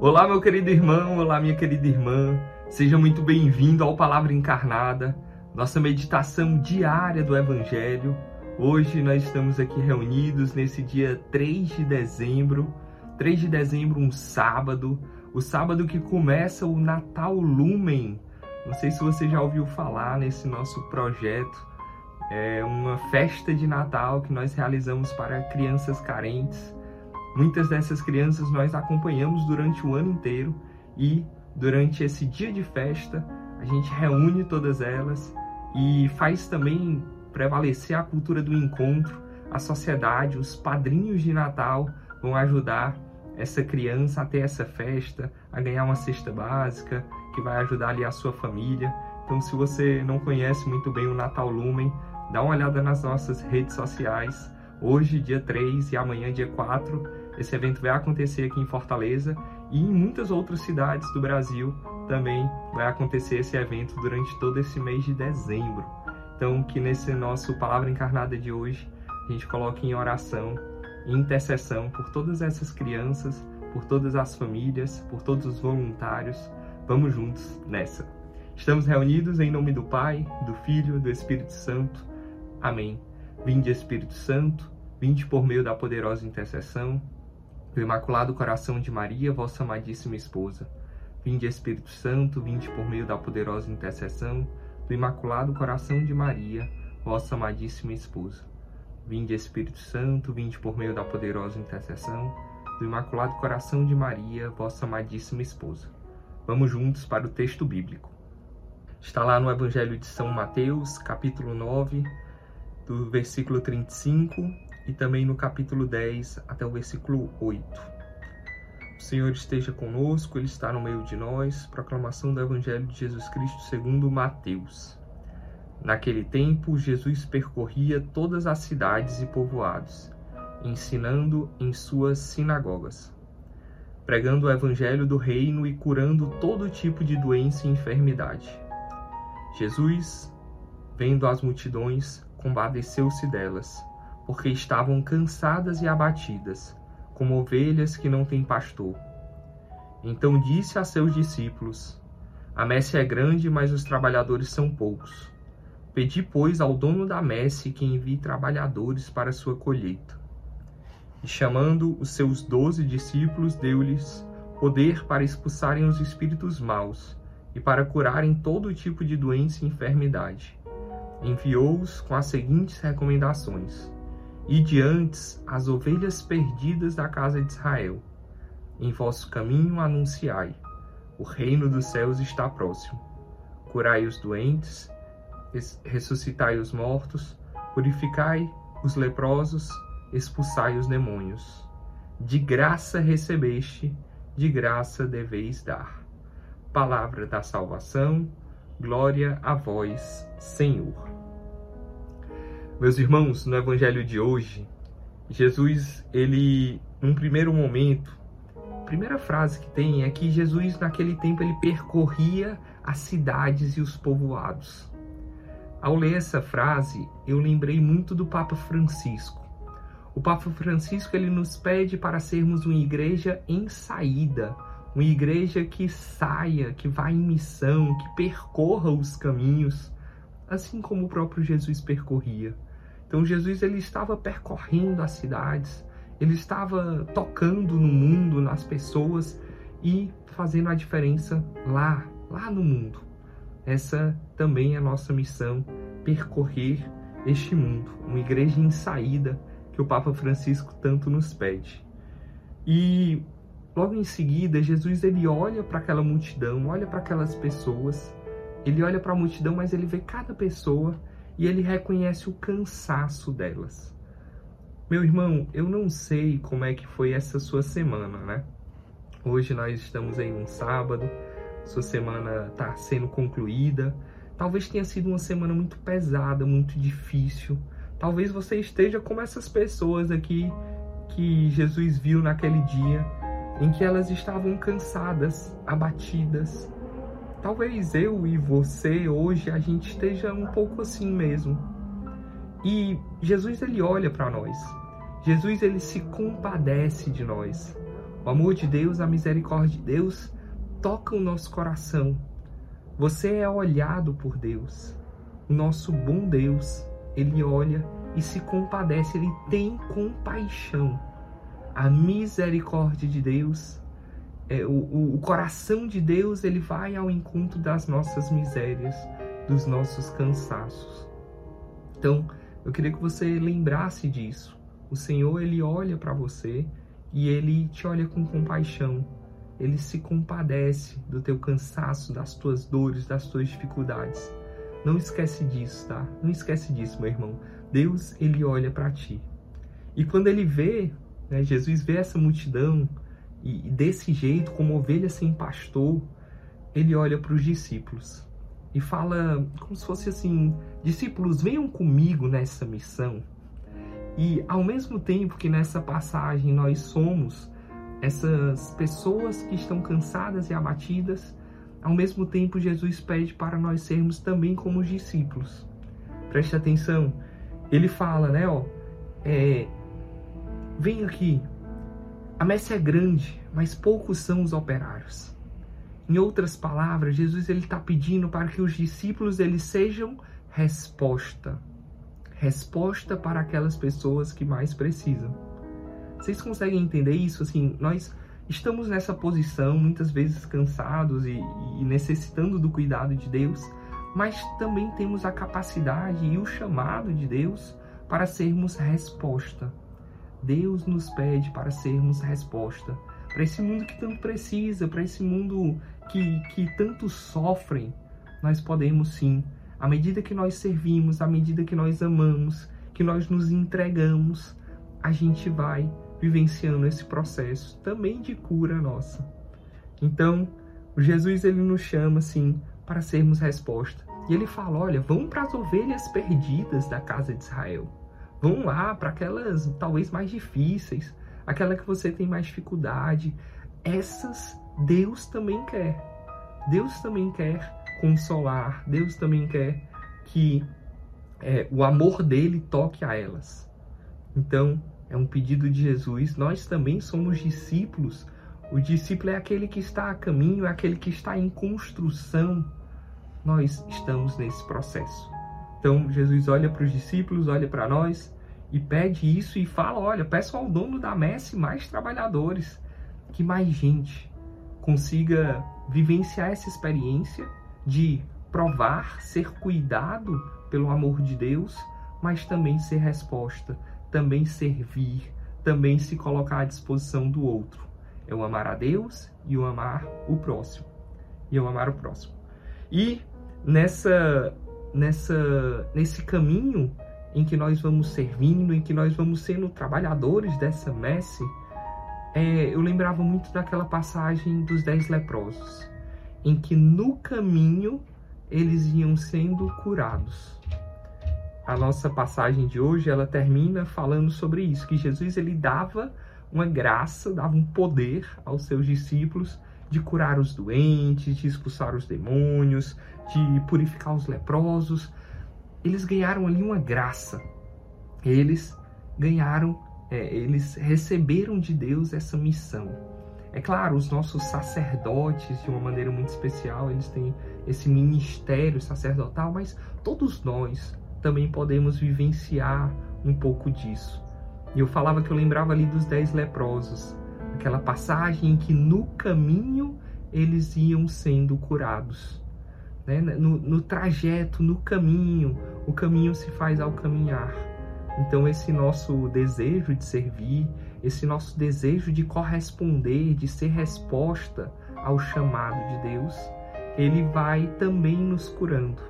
Olá, meu querido irmão, olá, minha querida irmã. Seja muito bem-vindo ao Palavra Encarnada, nossa meditação diária do Evangelho. Hoje nós estamos aqui reunidos nesse dia 3 de dezembro, 3 de dezembro, um sábado, o sábado que começa o Natal Lumen. Não sei se você já ouviu falar nesse nosso projeto. É uma festa de Natal que nós realizamos para crianças carentes Muitas dessas crianças nós acompanhamos durante o ano inteiro e durante esse dia de festa a gente reúne todas elas e faz também prevalecer a cultura do encontro, a sociedade, os padrinhos de Natal vão ajudar essa criança a ter essa festa, a ganhar uma cesta básica que vai ajudar ali a sua família. Então, se você não conhece muito bem o Natal Lumen, dá uma olhada nas nossas redes sociais. Hoje, dia 3 e amanhã, dia 4, esse evento vai acontecer aqui em Fortaleza e em muitas outras cidades do Brasil também vai acontecer esse evento durante todo esse mês de dezembro. Então, que nesse nosso Palavra Encarnada de hoje, a gente coloque em oração, em intercessão por todas essas crianças, por todas as famílias, por todos os voluntários. Vamos juntos nessa. Estamos reunidos em nome do Pai, do Filho, do Espírito Santo. Amém. Vinde Espírito Santo, vinde por meio da poderosa intercessão do Imaculado Coração de Maria, vossa amadíssima esposa. Vinde Espírito Santo, vinde por meio da poderosa intercessão do Imaculado Coração de Maria, vossa amadíssima esposa. Vinde Espírito Santo, vinde por meio da poderosa intercessão do Imaculado Coração de Maria, vossa amadíssima esposa. Vamos juntos para o texto bíblico. Está lá no Evangelho de São Mateus, capítulo 9, do versículo 35 e também no capítulo 10 até o versículo 8. O Senhor esteja conosco, Ele está no meio de nós. Proclamação do Evangelho de Jesus Cristo segundo Mateus. Naquele tempo, Jesus percorria todas as cidades e povoados, ensinando em suas sinagogas, pregando o Evangelho do Reino e curando todo tipo de doença e enfermidade. Jesus, vendo as multidões, compadeceu-se delas porque estavam cansadas e abatidas, como ovelhas que não têm pastor. Então disse a seus discípulos: A messe é grande, mas os trabalhadores são poucos. Pedi, pois, ao dono da messe que envie trabalhadores para sua colheita. E chamando os seus doze discípulos, deu-lhes poder para expulsarem os espíritos maus e para curarem todo tipo de doença e enfermidade. Enviou-os com as seguintes recomendações: e de antes as ovelhas perdidas da casa de Israel. Em vosso caminho anunciai: o reino dos céus está próximo. Curai os doentes, ressuscitai os mortos, purificai os leprosos, expulsai os demônios. De graça recebeste, de graça deveis dar. Palavra da salvação, glória a vós, Senhor. Meus irmãos, no evangelho de hoje, Jesus, ele, num primeiro momento, a primeira frase que tem é que Jesus, naquele tempo, ele percorria as cidades e os povoados. Ao ler essa frase, eu lembrei muito do Papa Francisco. O Papa Francisco ele nos pede para sermos uma igreja em saída, uma igreja que saia, que vá em missão, que percorra os caminhos, assim como o próprio Jesus percorria. Então Jesus ele estava percorrendo as cidades, ele estava tocando no mundo, nas pessoas e fazendo a diferença lá, lá no mundo. Essa também é a nossa missão, percorrer este mundo, uma igreja em saída que o Papa Francisco tanto nos pede. E logo em seguida, Jesus ele olha para aquela multidão, olha para aquelas pessoas, ele olha para a multidão, mas ele vê cada pessoa e ele reconhece o cansaço delas. Meu irmão, eu não sei como é que foi essa sua semana, né? Hoje nós estamos em um sábado, sua semana está sendo concluída. Talvez tenha sido uma semana muito pesada, muito difícil. Talvez você esteja como essas pessoas aqui que Jesus viu naquele dia, em que elas estavam cansadas, abatidas, Talvez eu e você hoje a gente esteja um pouco assim mesmo. E Jesus ele olha para nós. Jesus ele se compadece de nós. O amor de Deus, a misericórdia de Deus toca o nosso coração. Você é olhado por Deus. O nosso bom Deus, ele olha e se compadece, ele tem compaixão. A misericórdia de Deus, é, o, o, coração de Deus, ele vai ao encontro das nossas misérias, dos nossos cansaços. Então, eu queria que você lembrasse disso. O Senhor, ele olha para você e ele te olha com compaixão. Ele se compadece do teu cansaço, das tuas dores, das tuas dificuldades. Não esquece disso, tá? Não esquece disso, meu irmão. Deus, ele olha para ti. E quando ele vê, né, Jesus vê essa multidão e, desse jeito, como ovelha sem pastor, ele olha para os discípulos e fala como se fosse assim: discípulos, venham comigo nessa missão. E ao mesmo tempo que nessa passagem nós somos essas pessoas que estão cansadas e abatidas, ao mesmo tempo Jesus pede para nós sermos também como os discípulos. Preste atenção, ele fala, né, ó, é, vem aqui, a messe é grande, mas poucos são os operários. Em outras palavras, Jesus ele está pedindo para que os discípulos eles sejam resposta resposta para aquelas pessoas que mais precisam. Vocês conseguem entender isso? Assim, nós estamos nessa posição, muitas vezes cansados e, e necessitando do cuidado de Deus, mas também temos a capacidade e o chamado de Deus para sermos resposta. Deus nos pede para sermos resposta para esse mundo que tanto precisa, para esse mundo que, que tanto sofrem, nós podemos sim à medida que nós servimos, à medida que nós amamos, que nós nos entregamos, a gente vai vivenciando esse processo também de cura nossa. Então, Jesus ele nos chama assim para sermos resposta. E ele fala: olha, vão para as ovelhas perdidas da casa de Israel. Vão lá para aquelas talvez mais difíceis, aquela que você tem mais dificuldade. Essas Deus também quer. Deus também quer consolar, Deus também quer que é, o amor dele toque a elas. Então, é um pedido de Jesus. Nós também somos discípulos. O discípulo é aquele que está a caminho, é aquele que está em construção. Nós estamos nesse processo. Então, Jesus olha para os discípulos, olha para nós e pede isso e fala: olha, peço ao dono da messe mais trabalhadores, que mais gente consiga vivenciar essa experiência de provar, ser cuidado pelo amor de Deus, mas também ser resposta, também servir, também se colocar à disposição do outro. É o amar a Deus e o amar o próximo. E o amar o próximo. E nessa nessa nesse caminho em que nós vamos servindo, em que nós vamos sendo trabalhadores dessa messe, é, eu lembrava muito daquela passagem dos dez leprosos em que no caminho eles iam sendo curados. A nossa passagem de hoje, ela termina falando sobre isso, que Jesus ele dava uma graça, dava um poder aos seus discípulos de curar os doentes, de expulsar os demônios, de purificar os leprosos. Eles ganharam ali uma graça. Eles ganharam, é, eles receberam de Deus essa missão. É claro, os nossos sacerdotes, de uma maneira muito especial, eles têm esse ministério sacerdotal, mas todos nós também podemos vivenciar um pouco disso. E eu falava que eu lembrava ali dos dez leprosos, aquela passagem em que no caminho eles iam sendo curados. Né? No, no trajeto, no caminho, o caminho se faz ao caminhar. Então, esse nosso desejo de servir, esse nosso desejo de corresponder, de ser resposta ao chamado de Deus, ele vai também nos curando.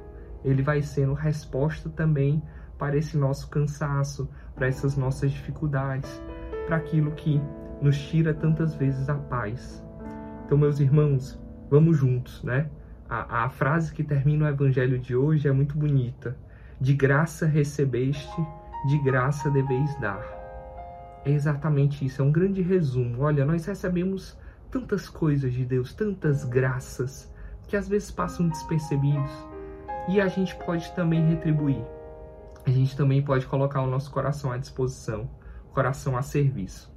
Ele vai sendo resposta também para esse nosso cansaço, para essas nossas dificuldades, para aquilo que nos tira tantas vezes a paz. Então, meus irmãos, vamos juntos, né? A, a frase que termina o evangelho de hoje é muito bonita. De graça recebeste de graça deveis dar. É exatamente isso, é um grande resumo. Olha, nós recebemos tantas coisas de Deus, tantas graças, que às vezes passam despercebidos. E a gente pode também retribuir. A gente também pode colocar o nosso coração à disposição, coração a serviço.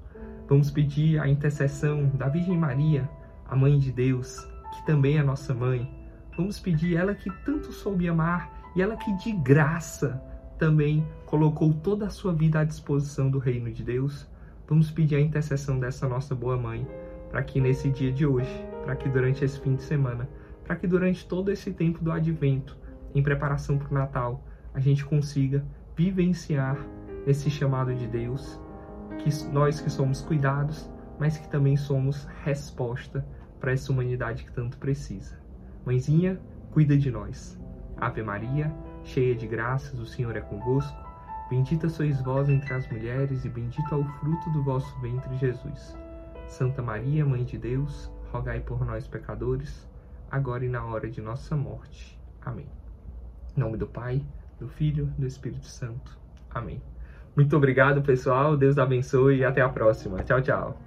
Vamos pedir a intercessão da Virgem Maria, a Mãe de Deus, que também é nossa mãe. Vamos pedir ela que tanto soube amar e ela que de graça também colocou toda a sua vida à disposição do reino de Deus. Vamos pedir a intercessão dessa nossa boa mãe para que nesse dia de hoje, para que durante esse fim de semana, para que durante todo esse tempo do advento, em preparação para o Natal, a gente consiga vivenciar esse chamado de Deus, que nós que somos cuidados, mas que também somos resposta para essa humanidade que tanto precisa. Mãezinha, cuida de nós. Ave Maria, cheia de graças, o Senhor é convosco. Bendita sois vós entre as mulheres, e bendito é o fruto do vosso ventre, Jesus. Santa Maria, Mãe de Deus, rogai por nós, pecadores, agora e na hora de nossa morte. Amém. Em nome do Pai, do Filho, do Espírito Santo. Amém. Muito obrigado, pessoal. Deus abençoe e até a próxima. Tchau, tchau.